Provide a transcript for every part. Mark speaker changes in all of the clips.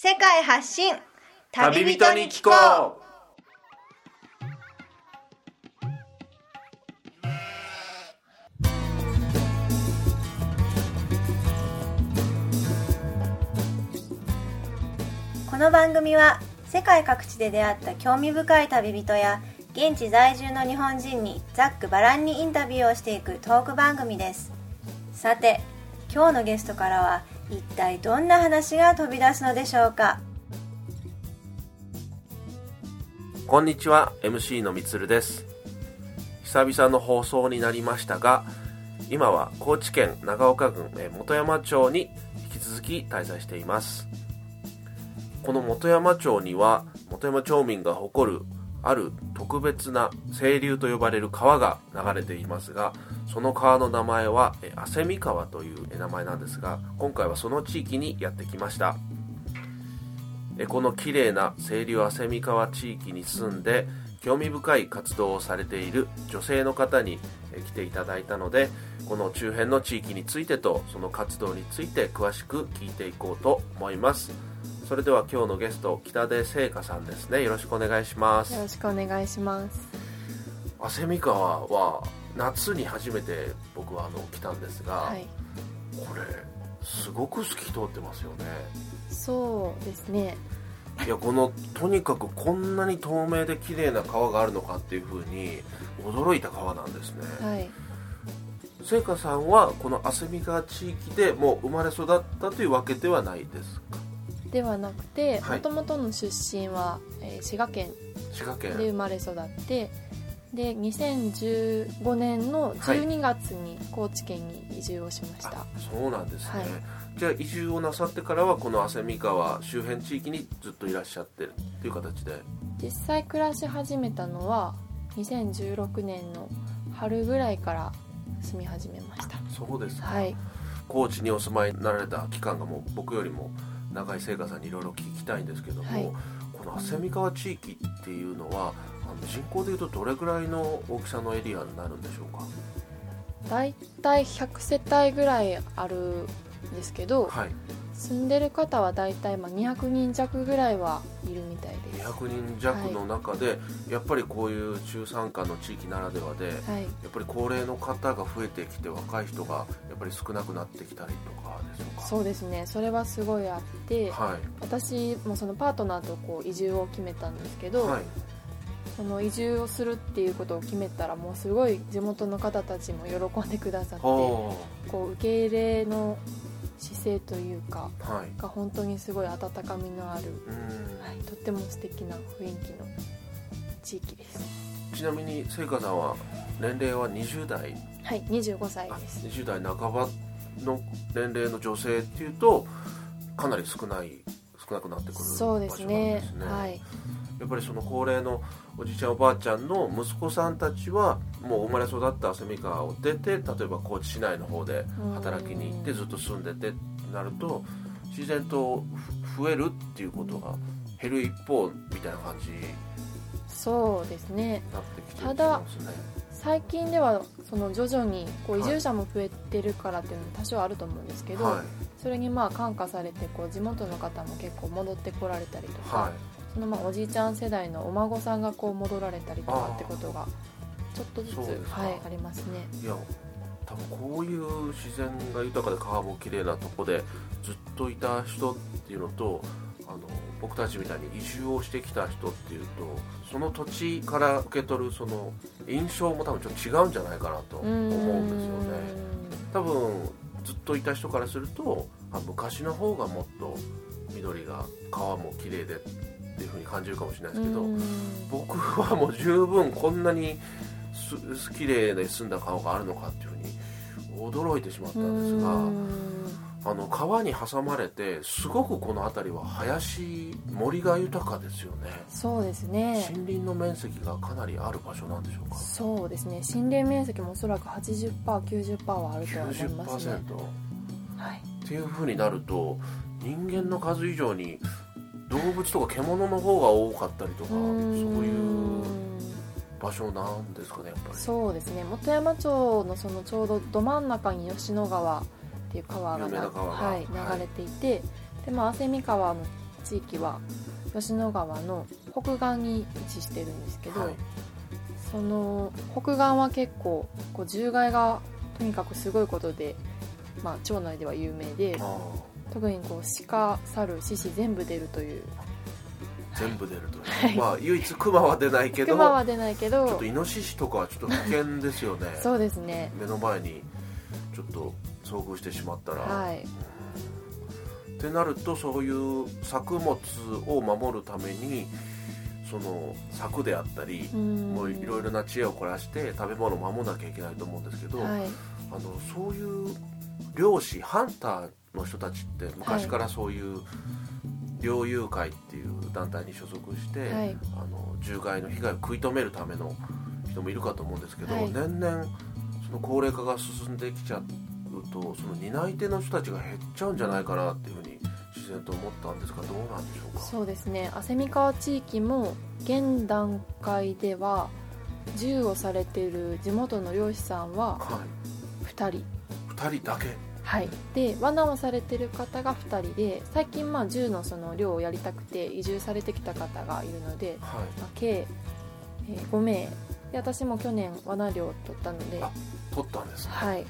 Speaker 1: 世界発信。
Speaker 2: 旅人に聞こう。
Speaker 1: この番組は世界各地で出会った興味深い旅人や現地在住の日本人にざっくばらんにインタビューをしていくトーク番組です。さて今日のゲストからは一体どんな話が飛び出すのでしょうか？
Speaker 2: こんにちは MC のみつるです。久々の放送になりましたが今は高知県長岡郡本山町に引き続き滞在しています。この本山町には本山町民が誇るある特別な清流と呼ばれる川が流れていますがその川の名前は汗見川という名前なんですが今回はその地域にやってきました。この綺麗な清流汗見川地域に住んで興味深い活動をされている女性の方に来ていただいたのでこの周辺の地域についてとその活動について詳しく聞いていこうと思います。それでは今日のゲスト北出聖華さんですねよろしくお願いします
Speaker 3: よろしくお願いします。
Speaker 2: 汗見川は夏に初めて僕はあの来たんですが、
Speaker 3: はい。
Speaker 2: これすごく透き通ってますよね
Speaker 3: そうですね。
Speaker 2: いやこのとにかくこんなに透明で綺麗な川があるのかっていうふうに驚いた川なんですね、
Speaker 3: はい。
Speaker 2: 聖華さんはこの汗見川地域でもう生まれ育ったというわけではないですか？
Speaker 3: ではなくて、
Speaker 2: はい。
Speaker 3: もともとの出身は、えー滋賀県
Speaker 2: 滋賀県。
Speaker 3: で生まれ育って、で2015年の12月に高知県に移住をしました。
Speaker 2: あそうなんですね、
Speaker 3: はい。
Speaker 2: じゃあ移住をなさってからはこの汗見川周辺地域にずっといらっしゃってるっていう形で。
Speaker 3: 実際暮らし始めたのは2016年の春ぐらいから住み始めました。
Speaker 2: そうですか、
Speaker 3: はい。
Speaker 2: 高知にお住まいになられた期間がもう僕よりも長い聖華さんにいろいろ聞きたいんですけども、
Speaker 3: はい。
Speaker 2: この汗見川地域っていうのはあの人口でいうとどれぐらいの大きさのエリアになるんでしょうか？
Speaker 3: だいたい100世帯ぐらいあるんですけど、
Speaker 2: はい
Speaker 3: 住んでる方はだいたいまあ200人弱ぐらいはいるみたいです。
Speaker 2: 200人弱の中で、やっぱりこういう中山間の地域ならではで、
Speaker 3: はい。
Speaker 2: やっぱり高齢の方が増えてきて若い人がやっぱり少なくなってきたりとかでしょうか？
Speaker 3: そうですね。それはすごいあって、
Speaker 2: はい。
Speaker 3: 私もそのパートナーとこう移住を決めたんですけど、
Speaker 2: はい。
Speaker 3: その移住をするっていうことを決めたらもうすごい地元の方たちも喜んでくださってこ
Speaker 2: は
Speaker 3: う受け入れの姿勢というか
Speaker 2: あはい。
Speaker 3: が本当にすごい温かみのある、
Speaker 2: うん。
Speaker 3: はい、とっても素敵な雰囲気の地域です。
Speaker 2: ちなみに聖華さんは年齢は20代？
Speaker 3: はい25歳
Speaker 2: あ
Speaker 3: です。
Speaker 2: 20代半ばの年齢の女性っていうとかなり少ない少なくなってくる場所
Speaker 3: そう
Speaker 2: なんです
Speaker 3: ね。はい。
Speaker 2: やっぱりその高齢のおじいちゃんおばあちゃんの息子さんたちはもう生まれ育った蝉川を出て例えば高知市内の方で働きに行ってずっと住んでてってなると自然とふ増えるっていうことが減る一方みたいな感じ。に
Speaker 3: そうですね。
Speaker 2: なってきてる
Speaker 3: ただ
Speaker 2: 気がしますね
Speaker 3: 最近ではその徐々にこう移
Speaker 2: はい
Speaker 3: 住者も増えてるからっていうのも多少あると思うんですけど、
Speaker 2: は
Speaker 3: それにまあ感化されてこう地元の方も結構戻ってこられたりとか、
Speaker 2: いはい。
Speaker 3: そのまあおじいちゃん世代のお孫さんがこう戻られたりとかってことがちょっとずつはい、ありますね。
Speaker 2: いや多分こういう自然が豊かで川も綺麗なとこでずっといた人っていうのとあの僕たちみたいに移住をしてきた人っていうとその土地から受け取るその印象も多分ちょっと違うんじゃないかなと思うんですよね。多分ずっといた人からするとあ昔の方がもっと緑が川も綺麗でっていう風に感じるかもしれないですけど、
Speaker 3: うん。
Speaker 2: 僕はもう十分こんなにす綺麗で澄んだ川があるのかっていうふうに驚いてしまったんですが
Speaker 3: うん。
Speaker 2: あの川に挟まれてすごくこの辺りは林森が豊かですよね。
Speaker 3: そうですね。
Speaker 2: 森林の面積がかなりある場所なんでしょうか？
Speaker 3: そうですね。森林面積もおそらく 80%90% はあるとは思いますね。
Speaker 2: 90%
Speaker 3: はい。
Speaker 2: っていうふうになると人間の数以上に動物とか獣の方が多かったりとかそういう場所なんですかねやっぱり。
Speaker 3: そうですね。本山町のそのちょうどど真ん中に吉野川っていう川がはい、
Speaker 2: はい。
Speaker 3: 流れていて、でまあ汗見川の地域は吉野川の北岸に位置してるんですけど、
Speaker 2: はい。
Speaker 3: その北岸は結構こう獣害がとにかくすごいことで、まあ、町内では有名で
Speaker 2: あ
Speaker 3: 特にこう鹿猿獅子全部出るという。
Speaker 2: ー全部出るという、
Speaker 3: はい。
Speaker 2: まあ唯一クマは出ないけど
Speaker 3: 熊は出ないけ
Speaker 2: ちょっ
Speaker 3: ど
Speaker 2: とイノシシとかはちょっと危険ですよね。
Speaker 3: そうですね。
Speaker 2: 目の前にちょっと遭遇してしまったら、
Speaker 3: はい。
Speaker 2: ってなるとそういう作物を守るためにその柵であったり、
Speaker 3: うん。
Speaker 2: もういろいろな知恵を凝らして食べ物を守らなきゃいけないと思うんですけど、
Speaker 3: はい。
Speaker 2: あのそういう漁師ハンターの人たちって昔からそういう猟友会っていう団体に所属して、
Speaker 3: はい。
Speaker 2: あの獣害の被害を食い止めるための人もいるかと思うんですけど、
Speaker 3: はい。
Speaker 2: 年々その高齢化が進んできちゃうとその担い手の人たちが減っちゃうんじゃないかなっていうふうに自然と思ったんですがどうなんでしょうか？
Speaker 3: そうですね。蝉川地域も現段階では銃をされている地元の漁師さんは
Speaker 2: はい。
Speaker 3: 2人。
Speaker 2: 2人だけ？
Speaker 3: はい、で罠をされてる方が2人で最近まあ銃のその漁をやりたくて移住されてきた方がいるので、
Speaker 2: はい。
Speaker 3: まあ計、えー5名。で私も去年罠漁を取ったので。
Speaker 2: あ取ったんですね、
Speaker 3: はい。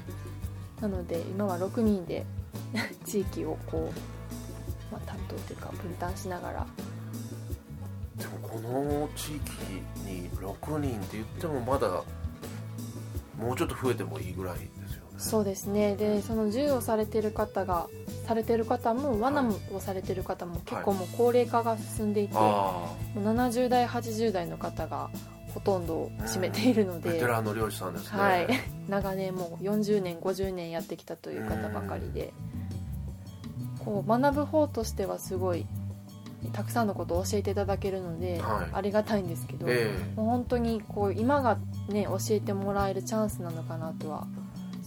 Speaker 3: なので今は6人で 地域をこう、まあ、担当というか分担しながら。
Speaker 2: でもこの地域に6人って言ってもまだもうちょっと増えてもいいぐらい
Speaker 3: そうですね。でその銃をされてる方がされてる方も罠
Speaker 2: はい。
Speaker 3: をされてる方も結構もう高齢化が進んでいて、も
Speaker 2: あ
Speaker 3: う70代80代の方がほとんどを占めているの
Speaker 2: あ
Speaker 3: で、
Speaker 2: ベテランの漁師さんですね。
Speaker 3: はい、長年もう40年50年やってきたという方ばかりでこう学ぶ方としてはすごいたくさんのことを教えていただけるので、
Speaker 2: はい。
Speaker 3: ありがたいんですけど、
Speaker 2: え。
Speaker 3: もう本当にこう今がね教えてもらえるチャンスなのかなとは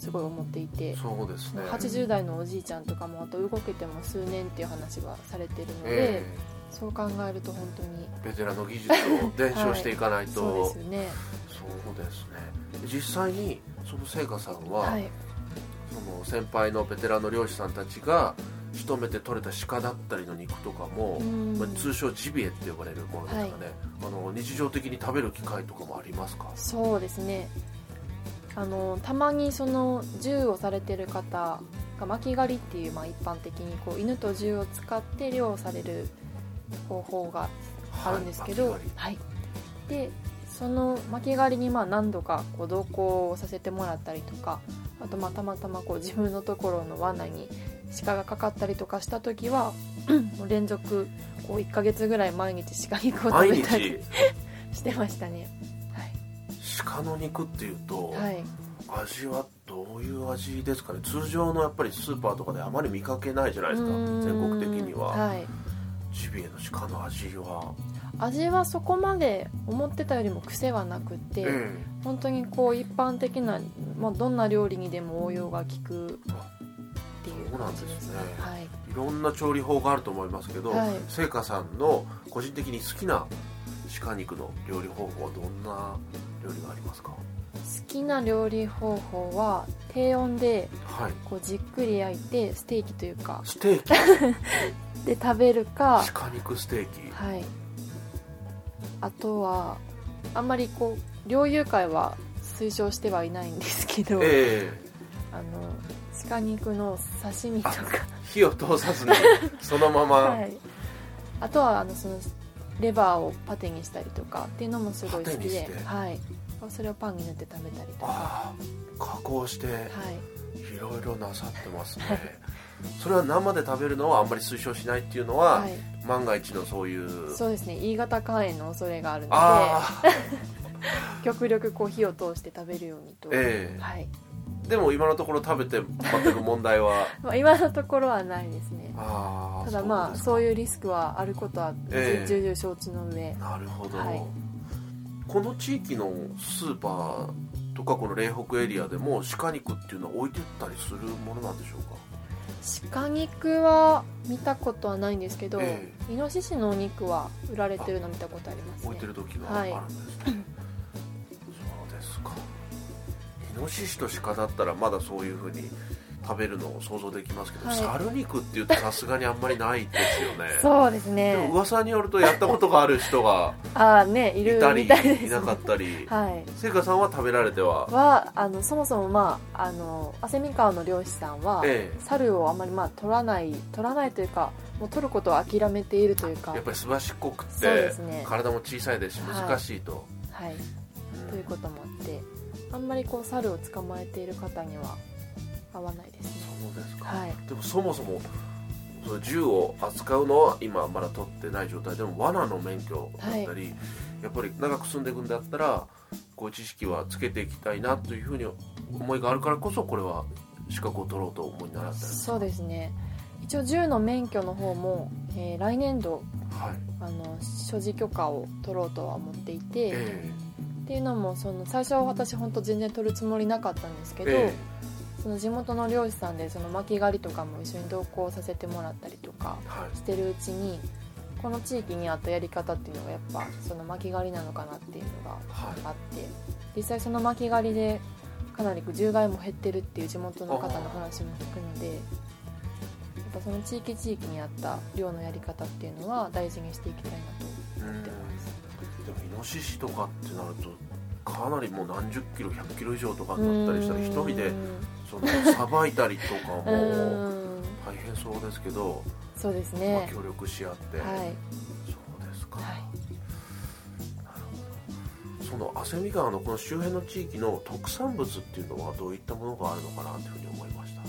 Speaker 3: すごい思っていて。
Speaker 2: え、そうですね。
Speaker 3: 80代のおじいちゃんとかもあと動けても数年っていう話はされてるので、
Speaker 2: え
Speaker 3: そう考えると本当に。
Speaker 2: えベテランの技術を伝承していかないと、
Speaker 3: そうですね。
Speaker 2: そうですね。実際にその聖華さんは、
Speaker 3: はい。
Speaker 2: その先輩のベテランの漁師さんたちが仕留めて取れた鹿だったりの肉とかも、
Speaker 3: うん。
Speaker 2: まあ、通称ジビエって呼ばれるものですかね、あの日常的に食べる機会とかもありますか？
Speaker 3: そうですねあのたまにその銃をされてる方が巻き狩りっていう、まあ、一般的にこう犬と銃を使って漁をされる方法があるんですけど、
Speaker 2: はい。
Speaker 3: はい、でその巻き狩りにまあ何度かこう同行をさせてもらったりとかあとまあたまたまこう自分のところの罠に鹿がかかったりとかした時は もう連続こう1ヶ月ぐらい毎日鹿肉を食
Speaker 2: 毎
Speaker 3: べたり
Speaker 2: 日？
Speaker 3: してましたね
Speaker 2: 鹿の肉っていうと、
Speaker 3: はい、はい
Speaker 2: 味はどういう味ですかね？通常のやっぱりスーパーとかであまり見かけないじゃないですか全国的には、
Speaker 3: はい、
Speaker 2: ジビエの鹿の味は、
Speaker 3: 味はそこまで思ってたよりも癖はなくて、
Speaker 2: え
Speaker 3: 本当にこう一般的な、まあ、どんな料理にでも応用が効くっていう感じですね。
Speaker 2: そうなんですね。
Speaker 3: はい。
Speaker 2: えいろんな調理法があると思いますけど、
Speaker 3: はい。
Speaker 2: 聖華さんの個人的に好きな鹿肉の料理方法はどんな料理がありますか？
Speaker 3: 好きな料理方法は低温で
Speaker 2: はい。
Speaker 3: こうじっくり焼いてステーキというか。
Speaker 2: ステーキ？
Speaker 3: で食べるか
Speaker 2: 鹿肉ステーキ。
Speaker 3: はい。あとはあんまりこう猟友会は推奨してはいないんですけど、
Speaker 2: ええ。
Speaker 3: あの鹿肉の刺身とか。
Speaker 2: 火を通さずに そのまま、
Speaker 3: はい、あとはあのそのレバーをパテにしたりとかっていうのもすごい好きではい、それをパンに塗って食べたりとか、
Speaker 2: 加工して
Speaker 3: い、
Speaker 2: い。ろいろなさってますね。それは生で食べるのはあんまり推奨しないっていうのは、
Speaker 3: はい、
Speaker 2: 万が一のそういう
Speaker 3: そうですね。E 型肝炎の恐れがあるの
Speaker 2: あ
Speaker 3: で 極力こう火を通して食べるようにと、
Speaker 2: ええ。
Speaker 3: はい。
Speaker 2: あでも今のところ食べて全く問題は
Speaker 3: まあ、今のところはないですね
Speaker 2: ああ
Speaker 3: ただまあそう
Speaker 2: う
Speaker 3: いうリスクはあることは
Speaker 2: ええ。
Speaker 3: 重々承知の上、
Speaker 2: ですかなるほど、
Speaker 3: はい。
Speaker 2: この地域のスーパーとかこの嶺北エリアでも鹿肉っていうのは置いてったりするものなんでしょうか？
Speaker 3: 鹿肉は見たことはないんですけど、
Speaker 2: え
Speaker 3: イノシシのお肉は売られてるの見たことありますね。
Speaker 2: 置いてる時があるんですね、そうですか。イノシシと鹿だったらまだそういうふうに食べるのを想像できますけど、
Speaker 3: はい。
Speaker 2: 猿肉っていうとさすがにあんまりないですよね。
Speaker 3: そうですね。
Speaker 2: 噂によるとやったことがある人が
Speaker 3: ああねいる
Speaker 2: いたり
Speaker 3: いです。
Speaker 2: いなかったり。
Speaker 3: はい。
Speaker 2: 聖華さんは食べられては？
Speaker 3: はあのそもそもまああの旭川の漁師さんは、
Speaker 2: ええ。
Speaker 3: 猿をあまりまあ取らない取らないというかもう取ることを諦めているというか。
Speaker 2: やっぱりすばしっこく
Speaker 3: そう
Speaker 2: て、
Speaker 3: ですね。
Speaker 2: 体も小さいですし
Speaker 3: はい。
Speaker 2: 難しいと、
Speaker 3: はい。
Speaker 2: うん。
Speaker 3: ということもあってあんまりこう猿を捕まえている方には合わないですね。
Speaker 2: そうですか、
Speaker 3: はい。
Speaker 2: でもそもそもその銃を扱うのは今まだ取ってない状態でも罠の免許だったり、やっぱり長く住んでいくんだったらこう知識はつけていきたいなというふうに思いがあるからこそこれは資格を取ろうと思いにならった
Speaker 3: そうですね。一応銃の免許の方も、えー来年度
Speaker 2: はい。
Speaker 3: あの所持許可を取ろうとは思っていて、
Speaker 2: え。
Speaker 3: っていうのもその最初は私本当全然取るつもりなかったんですけど、
Speaker 2: ええ
Speaker 3: その地元の漁師さんでその巻き狩りとかも一緒に同行させてもらったりとかしてるうちにこの地域に合ったやり方っていうのがやっぱその巻き狩りなのかなっていうのが
Speaker 2: はい。
Speaker 3: あって実際その巻き狩りでかなり獣害も減ってるっていう地元の方の話も聞くのでやっぱその地域地域に合った漁のやり方っていうのは大事にしていきたいなと
Speaker 2: うん
Speaker 3: 思ってます。
Speaker 2: でもイノシシとかってなるとかなりもう何十キロ100キロ以上とかになったりしたら一人でそのさばいたりとかも大変そうですけど、
Speaker 3: そうです
Speaker 2: まあ
Speaker 3: ね
Speaker 2: 協力し合って、
Speaker 3: はい。
Speaker 2: そうですか、
Speaker 3: はい。
Speaker 2: なるほど。その汗見川のこの周辺の地域の特産物っていうのはどういったものがあるのかなというふうに思いました。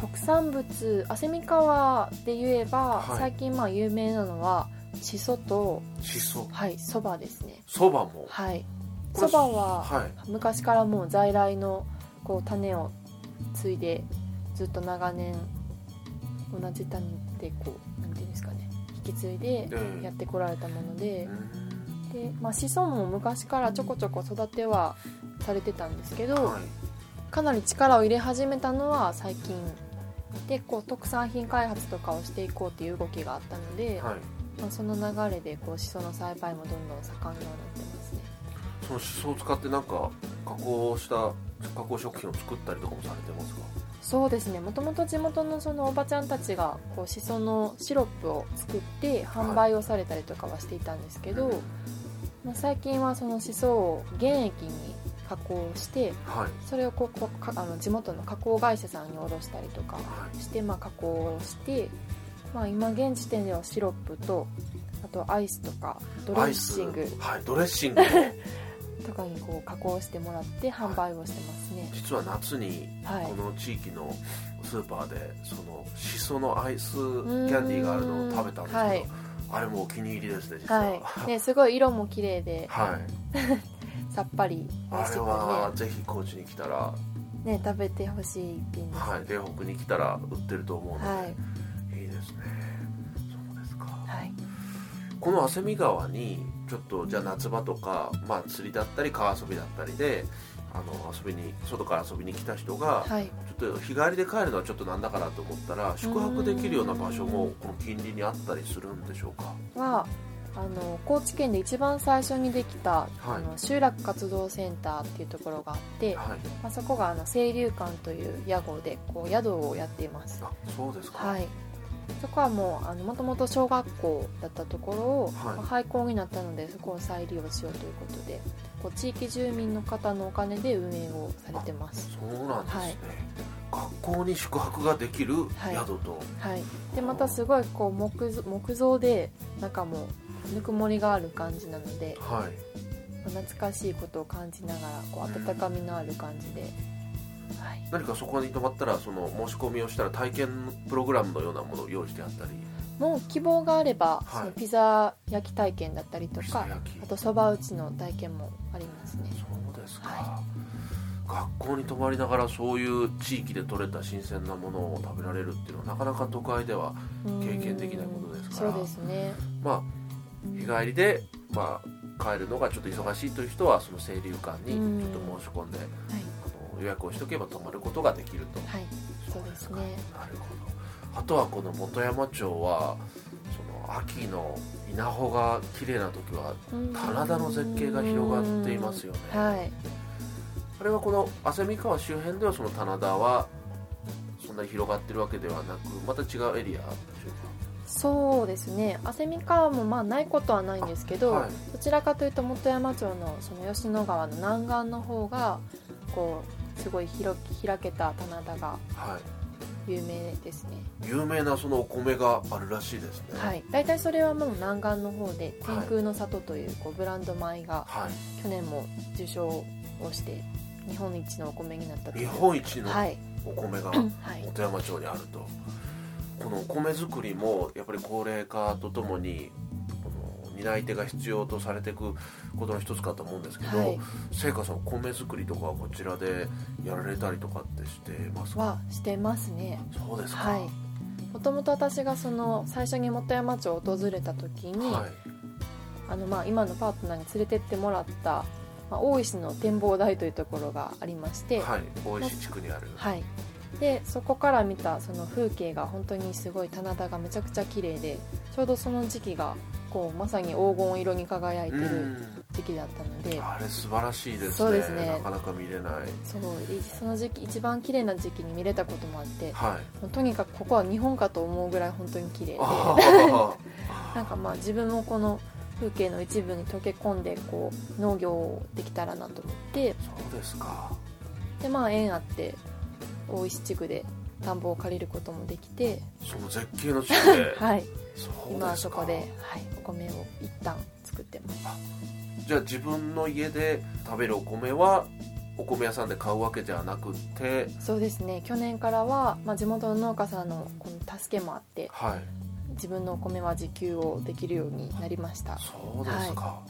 Speaker 3: 特産物旭川で言えば、
Speaker 2: はい。
Speaker 3: 最近まあ有名なのはしそと
Speaker 2: しそ
Speaker 3: はいそばですね。
Speaker 2: そばも。
Speaker 3: はい。そばは
Speaker 2: はい。
Speaker 3: 昔からもう在来のこう種を継いでずっと長年同じ種でこうなんていうんですかね引き継いで
Speaker 2: ええ
Speaker 3: やってこられたもので
Speaker 2: う、ん。
Speaker 3: で、まあ、子孫も昔からちょこちょこ育てはされてたんですけど、
Speaker 2: はい。
Speaker 3: かなり力を入れ始めたのは最近でこう特産品開発とかをしていこうっていう動きがあったので、
Speaker 2: はい。
Speaker 3: まあ、その流れでこうシソの栽培もどんどん盛んになってますね。
Speaker 2: そのしそを使ってなんか加工した加工食品を作ったりとかもされてますか？
Speaker 3: そうですね。もともと地元のそのおばちゃんたちがこうシソのシロップを作って販売をされたりとかはしていたんですけど、まあ、最近はそのシソを原液に加工して
Speaker 2: はい。
Speaker 3: それをこうこうかあの地元の加工会社さんに卸したりとか
Speaker 2: はい。
Speaker 3: して、まあ、加工をして、まあ、今現時点ではシロップとあとアイスとかドレッシング。
Speaker 2: はいドレッシングも
Speaker 3: とかにこう加工してもらって販売をしてますね、
Speaker 2: 実は夏に
Speaker 3: はい。
Speaker 2: この地域のスーパーでそのしそのアイスキャンディーがあるのを食べたんですけど、
Speaker 3: はい。
Speaker 2: あれもお気に入りですね実は。
Speaker 3: はい、ね、すごい色も綺麗で
Speaker 2: はい。
Speaker 3: さっぱり。美
Speaker 2: あれ
Speaker 3: 味しく
Speaker 2: はぜひ高知に来たら、
Speaker 3: ねね食べてほしい一品です、
Speaker 2: はい、嶺北に来たら売ってると思うので、
Speaker 3: はい。
Speaker 2: い、いですね。そうですか。
Speaker 3: はい。
Speaker 2: この汗見川にちょっとじゃあ夏場とか、まあ、釣りだったり川遊びだったりであの遊びに外から遊びに来た人が、
Speaker 3: はい。
Speaker 2: ちょっと日帰りで帰るのはちょっとなんだかなと思ったら宿泊できるような場所もこの近隣にあったりするんでしょうか？
Speaker 3: はあの高知県で一番最初にできた、
Speaker 2: はい。
Speaker 3: あの集落活動センターっていうところがあって、
Speaker 2: はい。
Speaker 3: まあ、そこがあの清流館という屋号でこう宿をやっています。
Speaker 2: あそうですか。
Speaker 3: はいそこはもうもともと小学校だったところを、
Speaker 2: はい。
Speaker 3: まあ廃校になったのでそこを再利用しようということでこう地域住民の方のお金で運営をされてます。
Speaker 2: そうなんですね、
Speaker 3: はい。
Speaker 2: 学校に宿泊ができる
Speaker 3: はい。
Speaker 2: 宿と、
Speaker 3: はい。でまたすごいこう木造木造で中もぬくもりがある感じなので
Speaker 2: はい。
Speaker 3: まあ懐かしいことを感じながらこう温かみのある感じで、はい、
Speaker 2: 何かそこに泊まったらその申し込みをしたら体験プログラムのようなものを用意してあったり。
Speaker 3: もう希望があれば、
Speaker 2: はい。
Speaker 3: そのピザ焼き体験だったりとかあとそば打ちの体験もありますね。
Speaker 2: そうですか、
Speaker 3: は
Speaker 2: 学校に泊まりながらそういう地域で採れた新鮮なものを食べられるっていうのはなかなか都会では経験できないことですから。
Speaker 3: そうですね。
Speaker 2: まあ日帰りで、まあ、帰るのがちょっと忙しいという人はその清流館に
Speaker 3: うん
Speaker 2: ちょっと申し込んで
Speaker 3: はい、
Speaker 2: 予約をしておけば泊まることができると、
Speaker 3: はい、そうですね。
Speaker 2: なるほど。あとはこの本山町はその秋の稲穂が綺麗な時は棚田の絶景が広がっていますよね。
Speaker 3: はい。
Speaker 2: あれはこの汗見川周辺ではその棚田はんなに広がってるわけではなくまた違うエリアでしょうか？
Speaker 3: そうですね。蝉川もまあないことはないんですけど、
Speaker 2: はい。
Speaker 3: どちらかというと本山町のその吉野川の南岸の方がこうすごい広き開けた棚田が
Speaker 2: はい。
Speaker 3: 有名ですね。
Speaker 2: 有名なそのお米があるらしいですね。
Speaker 3: はい。大体それはもう南岸の方で
Speaker 2: はい。
Speaker 3: 天空の里というこうブランド米が
Speaker 2: はい。
Speaker 3: 去年も受賞をして日本一のお米になった
Speaker 2: 日
Speaker 3: う。
Speaker 2: 本一の
Speaker 3: はい、
Speaker 2: お米が
Speaker 3: はい、
Speaker 2: 本山町にあると。このお米作りもやっぱり高齢化とともに担い手が必要とされていくことの一つかと思うんですけど、
Speaker 3: はい。
Speaker 2: 聖華さんお米作りとかはこちらでやられたりとかってしてますか？
Speaker 3: はしてますね。
Speaker 2: そうですか。
Speaker 3: はい。もともと私がその最初に本山町を訪れた時に、
Speaker 2: はい。
Speaker 3: あのまあ今のパートナーに連れてってもらった、まあ、大石の展望台というところがありまして、
Speaker 2: はい。大石地区にある。
Speaker 3: はい。でそこから見たその風景が本当にすごい棚田がめちゃくちゃ綺麗でちょうどその時期がこうまさに黄金色に輝いてる
Speaker 2: うん。
Speaker 3: 時期だったので
Speaker 2: あれ素晴らしいですね。
Speaker 3: そうですね。
Speaker 2: なかなか見れない。
Speaker 3: そういその時期一番綺麗な時期に見れたこともあって
Speaker 2: はい。
Speaker 3: とにかくここは日本かと思うぐらい本当に綺麗で
Speaker 2: あ
Speaker 3: なんかまあ自分もこの風景の一部に溶け込んでこう農業できたらなと思って
Speaker 2: ーそうですか。
Speaker 3: でまあ縁あって大石地区で田んぼを借りることもできて、
Speaker 2: その絶景の地区で、
Speaker 3: はい、今そこで、はい、お米を一旦作ってます。
Speaker 2: じゃあ自分の家で食べるお米はお米屋さんで買うわけではなくて。
Speaker 3: そうですね。去年からは、まあ、地元の農家さんのこの助けもあって
Speaker 2: はい。
Speaker 3: 自分のお米は自給をできるようになりました。
Speaker 2: そうですか、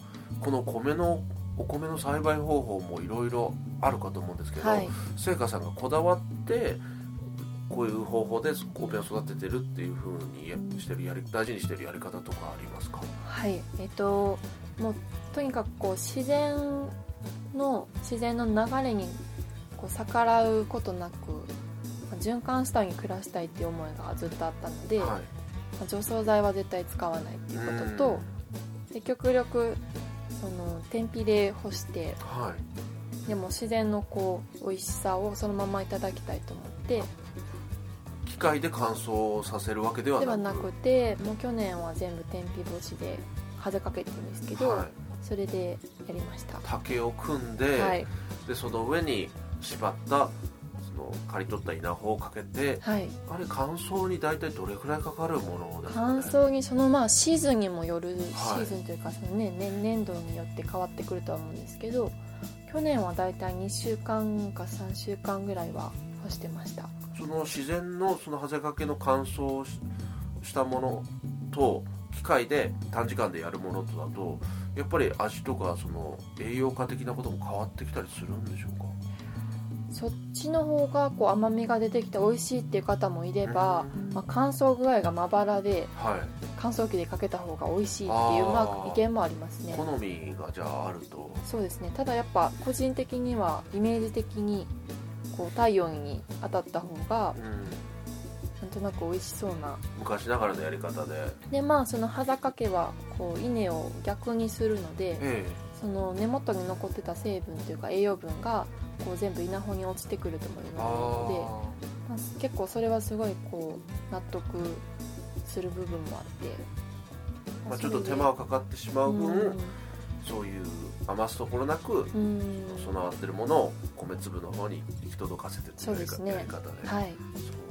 Speaker 2: この米のお米の栽培方法もいろいろあるかと思うんですけど、
Speaker 3: はい。
Speaker 2: 聖華さんがこだわってこういう方法で米を育ててるっていうふうにやしてるやり大事にしてるやり方とかありますか？
Speaker 3: はいえっともうとにかくこう自然の自然の流れにこう逆らうことなくまあ循環したいに暮らしたいっていう思いがずっとあったので、
Speaker 2: はい。
Speaker 3: まあ除草剤は絶対使わないっていうこととで極力その天日で干して
Speaker 2: はい。
Speaker 3: でも自然のこう美味しさをそのままいただきたいと思って
Speaker 2: 機械で乾燥させるわけではなく。
Speaker 3: ではなくてもう去年は全部天日干しで風かけてるんですけど、
Speaker 2: はい、
Speaker 3: それでやりました。
Speaker 2: 竹を組んで,、
Speaker 3: はい。
Speaker 2: でその上に縛ったその刈り取った稲穂をかけて
Speaker 3: はい。
Speaker 2: あれ乾燥に大体どれくらいかかるものですかね？
Speaker 3: 乾燥にそのまあシーズンにもよる、
Speaker 2: はい。
Speaker 3: シーズンというかその、ね、年年度によって変わってくるとは思うんですけど去年はだいたい2週間か3週間ぐらいは干してました
Speaker 2: その自然のそのハゼかけの乾燥ししたものと機械で短時間でやるものとだとやっぱり味とかその栄養価的なことも変わってきたりするんでしょうか？
Speaker 3: そっちの方がこう甘みが出てきて美味しいっていう方もいれば、
Speaker 2: うん。
Speaker 3: まあ、乾燥具合がまばらで
Speaker 2: はい。
Speaker 3: 乾燥機でかけた方が美味しいっていうまあ、意見もありますね。
Speaker 2: 好みがじゃああると。
Speaker 3: そうですね。ただやっぱ個人的にはイメージ的にこう太陽に当たった方が
Speaker 2: うん
Speaker 3: なんとなく美味しそうな。
Speaker 2: 昔ながらのやり方で。
Speaker 3: でまあその葉かけはこう稲を逆にするので
Speaker 2: え
Speaker 3: その根元に残ってた成分というか栄養分がこう全部稲穂に落ちてくるとも
Speaker 2: え
Speaker 3: 言われるので
Speaker 2: あ
Speaker 3: まあ、結構それはすごいこう納得する部分もあって、
Speaker 2: ー、まあ、ちょっと手間がかかってしまう分、
Speaker 3: うん。
Speaker 2: そういう余すところなく
Speaker 3: うん。
Speaker 2: 備わってるものを米粒の方に行き届かせてっていうやり方,、
Speaker 3: で。すねはい。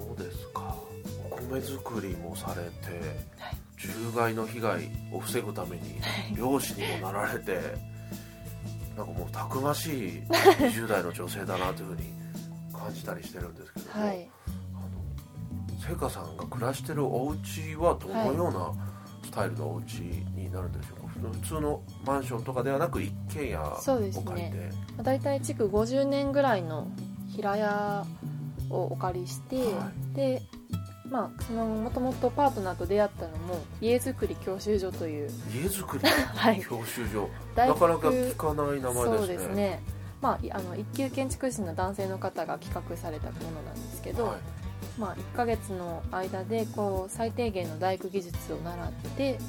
Speaker 2: そうですか。お米作りもされて
Speaker 3: はい。
Speaker 2: 獣害の被害を防ぐために漁師にもなられてなんかもうたくましい20代の女性だなというふうに感じたりしてるんですけども、
Speaker 3: はい。
Speaker 2: あの聖華さんが暮らしてるお家はどのようなスタイルのお家になるんでしょうか、普通のマンションとかではなく一軒家を
Speaker 3: そうですね。
Speaker 2: 借りて、
Speaker 3: まあ大体築50年ぐらいの平屋をお借りして、
Speaker 2: は
Speaker 3: でまあそのもともとパートナーと出会ったのも家づくり教習所という。
Speaker 2: 家づくり？
Speaker 3: はい。
Speaker 2: 教習所、
Speaker 3: 大
Speaker 2: なかなか聞かない名前ですね。
Speaker 3: そうですね。まあいあの一級建築士の男性の方が企画されたものなんですけど、
Speaker 2: はい。
Speaker 3: まあ、1ヶ月の間でこう最低限の大工技術を習って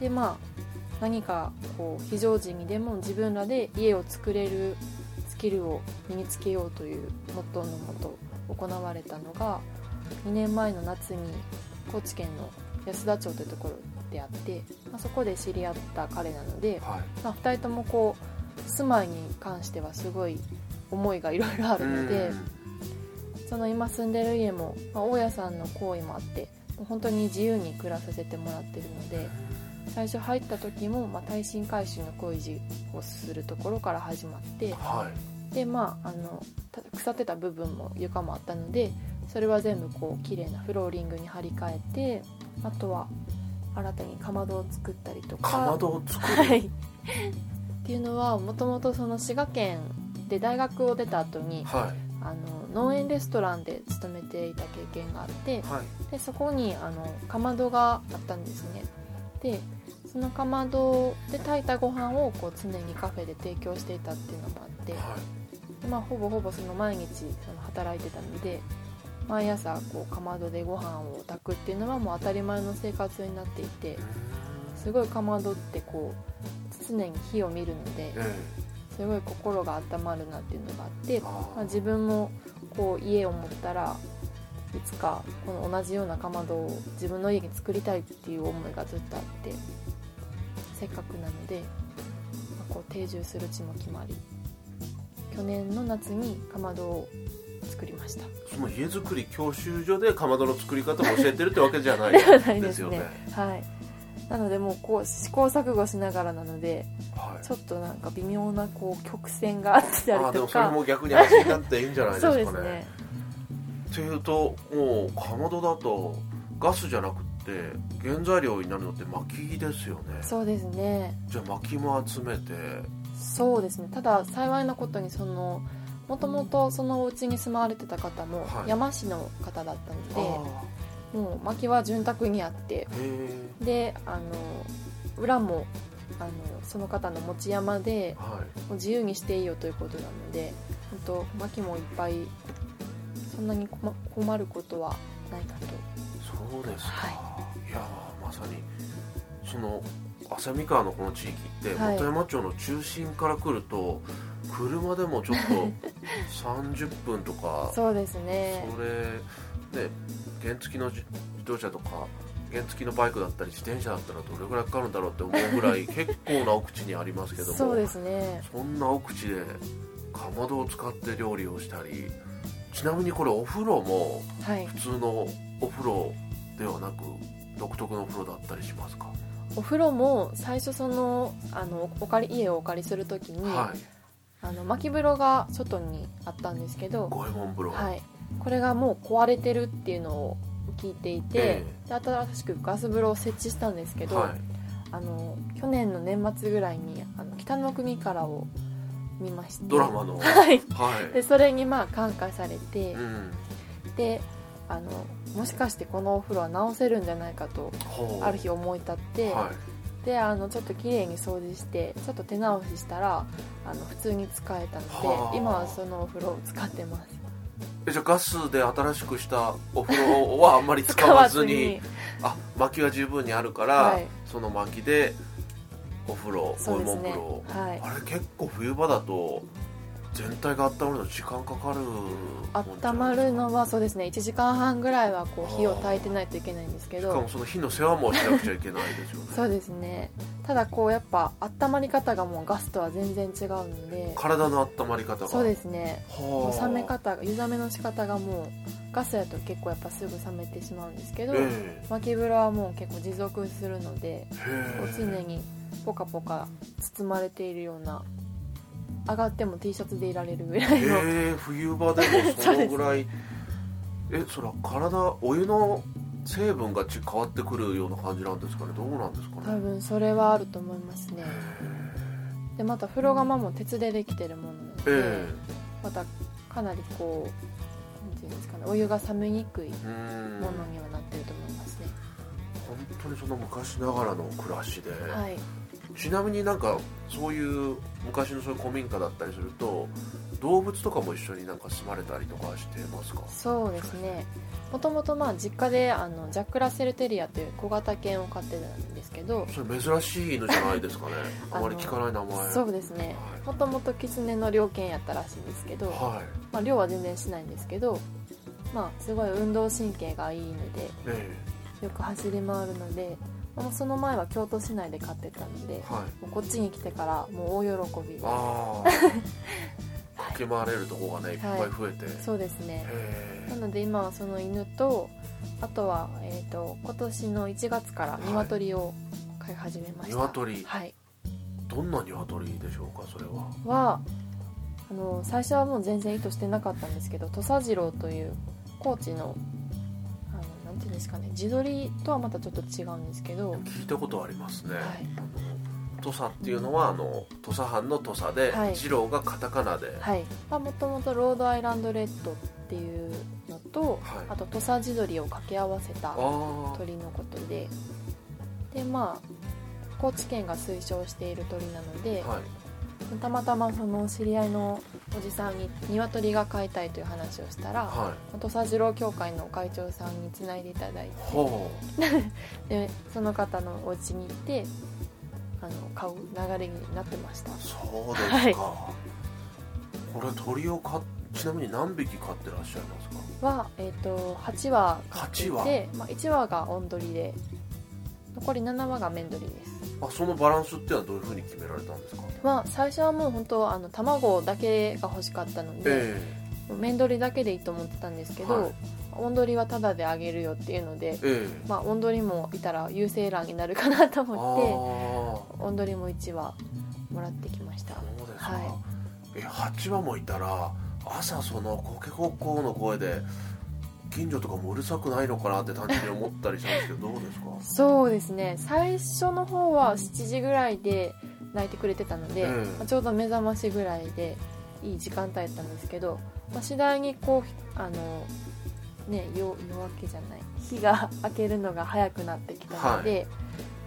Speaker 3: でまあ何かこう非常時にでも自分らで家を作れるスキルを身につけようというモットーのもと行われたのが2年前の夏に高知県の安田町というところであって、まあ、そこで知り合った彼なので、
Speaker 2: はい。
Speaker 3: まあ、2人ともこう住まいに関してはすごい思いがいろいろあるのでその今住んでる家も、まあ、大家さんの行為もあってもう本当に自由に暮らさせてもらってるので最初入った時も、まあ、耐震改修の工事をするところから始まって
Speaker 2: はい。
Speaker 3: でまああのた腐ってた部分も床もあったのでそれは全部こう綺麗なフローリングに張り替えてあとは新たにかまどを作ったりとか。
Speaker 2: かまどを作る、
Speaker 3: はい、っていうのはもともとその滋賀県で大学を出た後に
Speaker 2: はい。
Speaker 3: あの農園レストランで勤めていた経験があって
Speaker 2: はい。
Speaker 3: でそこにあのかまどがあったんですねでそのかまどで炊いたご飯をこう常にカフェで提供していたっていうのもあって、
Speaker 2: はい。
Speaker 3: でまあ、ほぼほぼその毎日その働いてたので毎朝こうかまどでご飯を炊くっていうのはもう当たり前の生活になっていてすごいかまどってこう常に火を見るので
Speaker 2: え
Speaker 3: すごい心が温まるなっていうのがあってまあ、
Speaker 2: ー
Speaker 3: 自分もこう家を持ったらいつかこの同じようなかまどを自分の家に作りたいっていう思いがずっとあってせっかくなので、まあこう定住する地も決まり去年の夏にかまどを作りました。
Speaker 2: その家づくり教習所でかまどの作り方を教えてるってわけじゃない
Speaker 3: です
Speaker 2: よね。
Speaker 3: ねはい。なのでもうこう試行錯誤しながらなので
Speaker 2: はい。
Speaker 3: ちょっとなんか微妙なこう曲線があったり
Speaker 2: あーで
Speaker 3: とか
Speaker 2: もそれも逆に味になっていいんじゃないですか
Speaker 3: そう
Speaker 2: ね
Speaker 3: ですね
Speaker 2: っていうともうかまどだとガスじゃなくって原材料になるのって薪ですよね。
Speaker 3: そうですね。
Speaker 2: じゃあ薪も集めて。
Speaker 3: そうですね。ただ幸いなことにそのもともとそのお家に住まわれてた方も
Speaker 2: はい。
Speaker 3: 山市の方だった
Speaker 2: あ
Speaker 3: ので、もう薪は潤沢にあってであの裏もあのその方の持ち山で
Speaker 2: はい。
Speaker 3: もう自由にしていいよということなので本当薪もいっぱいそんなに困困ることはないかと。
Speaker 2: そうですか、、
Speaker 3: はい。
Speaker 2: やーまさにその旭川のこの地域って
Speaker 3: はい。
Speaker 2: 本山町の中心から来ると車でもちょっと 30分とか
Speaker 3: そうですね。
Speaker 2: それね原付の自自動車とか原付のバイクだったり自転車だったらどれぐらいかかるんだろうって思うぐらい 結構な奥地にありますけども
Speaker 3: そうですね。
Speaker 2: そんな奥地でかまどを使って料理をしたりちなみにこれお風呂も
Speaker 3: はい。
Speaker 2: 普通のお風呂ではなく独特のお風呂だったりしますか、
Speaker 3: お風呂も最初そのあのお借り家をお借りするときに、
Speaker 2: はい。
Speaker 3: あの巻き風呂が外にあったんですけど、
Speaker 2: 五右衛門風呂、
Speaker 3: はい、これがもう壊れてるっていうのを聞いていて、
Speaker 2: え。
Speaker 3: で新しくガス風呂を設置したんですけど、
Speaker 2: はい。
Speaker 3: あの去年の年末ぐらいに「あの北の国から」を見まして
Speaker 2: ドラマの。
Speaker 3: はい。
Speaker 2: はい。
Speaker 3: でそれにまあ感化されて、
Speaker 2: うん。
Speaker 3: であのもしかしてこのお風呂は直せるんじゃないかとある日思い立って、
Speaker 2: はい。
Speaker 3: であのちょっと綺麗に掃除してちょっと手直ししたらあの普通に使えたの
Speaker 2: はあ。
Speaker 3: で今はそのお風呂を使ってます。
Speaker 2: えじゃあガスで新しくしたお風呂はあんまり使わずに。あ薪は十分にあるから、
Speaker 3: はい。
Speaker 2: その薪でお風呂五右衛
Speaker 3: そうですね
Speaker 2: 門風呂、
Speaker 3: はい。
Speaker 2: あれ結構冬場だと全体が温まるの時間かかる
Speaker 3: 温まるのはそうですね。1時間半ぐらいはこう火を
Speaker 2: はあ
Speaker 3: 焚いてないといけないんですけ
Speaker 2: しかも
Speaker 3: ど
Speaker 2: その火の世話もしなくちゃいけないですよね。
Speaker 3: そうですね。ただこうやっぱ温まり方がもうガスとは全然違うので。
Speaker 2: 体の温まり方が。
Speaker 3: そうですね。冷め方が湯冷めの仕方がもうガスだと結構やっぱすぐ冷めてしまうんですけど、
Speaker 2: え
Speaker 3: 巻き風呂はもう結構持続するので常にポカポカ包まれているような上がっても T シャツでいられるぐらいの、
Speaker 2: へえ冬場でもそのぐらい。えそれは体お湯の成分がち変わってくるような感じなんですかね。どうなんですかね。
Speaker 3: 多分それはあると思いますね。でまた風呂釜も鉄でできてるものなので、
Speaker 2: え
Speaker 3: またかなりこうなんていうんですかねお湯が冷めにくいものにはなってると思いますね、
Speaker 2: 本当にその昔ながらの暮らしで、
Speaker 3: はい
Speaker 2: ちなみになんかそういう昔のそういう古民家だったりすると動物とかも一緒になんか住まれたりとかしてますか？
Speaker 3: そうですね。もともとまあ実家であのジャック・ラッセル・テリアという小型犬を飼ってたんですけど
Speaker 2: それ珍しい犬じゃないですかね。
Speaker 3: あ
Speaker 2: あまり聞かない名前。
Speaker 3: そうですね。もともとキツネの猟犬やったらしいんですけど、
Speaker 2: は
Speaker 3: まあ、猟は全然しないんですけどまあ、すごい運動神経がいいので
Speaker 2: え。
Speaker 3: よく走り回るのでもうその前は京都市内で飼ってたので
Speaker 2: えはい。
Speaker 3: もうこっちに来てからもう大喜び。で
Speaker 2: ああ 駆け回れるとこがねい。っぱい増えて、
Speaker 3: そうですね。
Speaker 2: へ
Speaker 3: なので今はその犬とあとは、えー、と今年の1月から鶏を飼い始めま
Speaker 2: え
Speaker 3: した、
Speaker 2: 鶏？
Speaker 3: はい。
Speaker 2: どんな鶏でしょうかそれは？
Speaker 3: はあの最初はもう全然意図してなかったんですけど土佐次郎という高知のていうんですかね地鶏とはまたちょっと違うんですけど、はい、
Speaker 2: 聞いたことありますね、あの土佐っていうのはあの土佐藩の土佐で、
Speaker 3: はい。
Speaker 2: 二郎がカタカナで、
Speaker 3: はい。もともとロードアイランドレッドっていうのと、
Speaker 2: はい。
Speaker 3: あと土佐地鶏を掛け合わせた鳥のことで。でまあ高知県が推奨している鳥なので、
Speaker 2: はい
Speaker 3: たまたまその知り合いのおじさんに鶏が飼いたいという話をしたら、
Speaker 2: は
Speaker 3: 土佐次郎協会の会長さんにつないでいただい
Speaker 2: い
Speaker 3: て。
Speaker 2: ほ
Speaker 3: でその方のお家に行ってあの買う流れになってました。
Speaker 2: うそうですか、
Speaker 3: はい。
Speaker 2: これ鳥を飼っちなみに何匹飼ってらっしゃいますか？
Speaker 3: は、えー、と8羽飼ってい
Speaker 2: 8
Speaker 3: て、まあ、1羽がオンドリで残り7羽がメンドリです。
Speaker 2: あそのバランスっていうのはどういうふうに決められたんですか？
Speaker 3: まあ最初はもう本当あの卵だけが欲しかったので、
Speaker 2: え
Speaker 3: 面取りだけでいいと思ってたんですけど、
Speaker 2: はい。
Speaker 3: オンドリはタダであげるよっていうので
Speaker 2: え、え。え
Speaker 3: まあ、オンドリもいたら優勢欄になるかなと
Speaker 2: あ
Speaker 3: 思って
Speaker 2: あ
Speaker 3: オンドリも1羽もらってきました。
Speaker 2: そうですか、
Speaker 3: は
Speaker 2: え8羽もいたら朝そのコケコッコーの声で近所とかもうるさくないのかなって単純に思ったりしたんですけどどうですか？
Speaker 3: そうですね。最初の方は7時ぐらいで泣いてくれてたので、
Speaker 2: ええ
Speaker 3: まあちょうど目覚ましぐらいでいい時間帯だったんですけど、まあ、次第にこうあのね夜夜明けじゃない日が明けるのが早くなってきたので、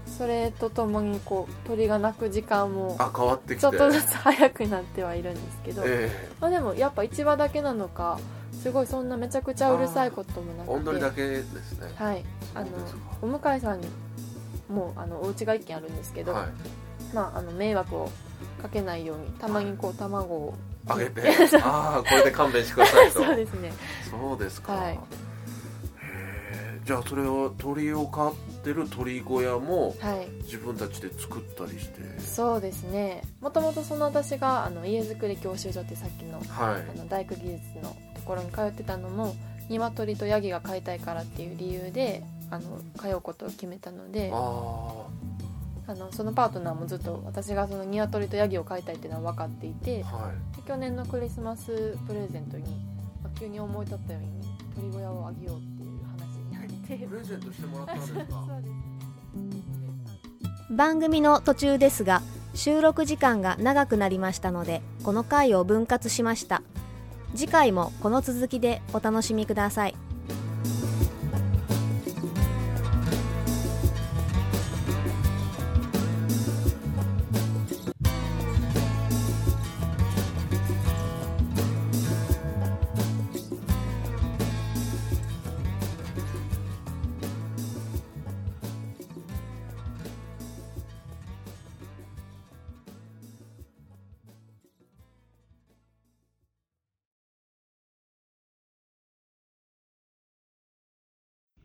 Speaker 3: それとともにこう鳥が鳴く時間も
Speaker 2: あ変わって
Speaker 3: ちょっとずつ早くなってはいるんですけど、
Speaker 2: え
Speaker 3: まあ、でもやっぱ1羽だけなのかすごいそんなめちゃくちゃうるさいこともな
Speaker 2: え
Speaker 3: くて。
Speaker 2: おんどりだけですね。
Speaker 3: はい。あのお向いさんにもうあのお家が1軒あるんですけど、
Speaker 2: はい。
Speaker 3: まあ、あの迷惑をかけないようにたまにこう卵を。
Speaker 2: あげてああこれで勘弁してくださいと。
Speaker 3: そうですね。
Speaker 2: そうですか、
Speaker 3: はい。
Speaker 2: へえじゃあそれを鳥を飼ってる鳥小屋も
Speaker 3: はい。
Speaker 2: 自分たちで作ったりして。
Speaker 3: そうですね。もともとその私があの家づくり教習所ってさっきの
Speaker 2: はい。
Speaker 3: あの大工技術のところに通ってたのも鶏とヤギが飼いたいからっていう理由であの通うことを決めたので
Speaker 2: あ
Speaker 3: あのそのパートナーもずっと私がその鶏とヤギを飼いたいっていうのは分かっていて
Speaker 2: あはい。
Speaker 3: で去年のクリスマスプレゼントに、まあ急に思い立ったように鳥小屋をあげようっていう話になって。
Speaker 2: プレゼントしてもらったんですか？
Speaker 1: 番組の途中ですが収録時間が長くなりましたのでこの回を分割しました次回もこの続きでお楽しみください。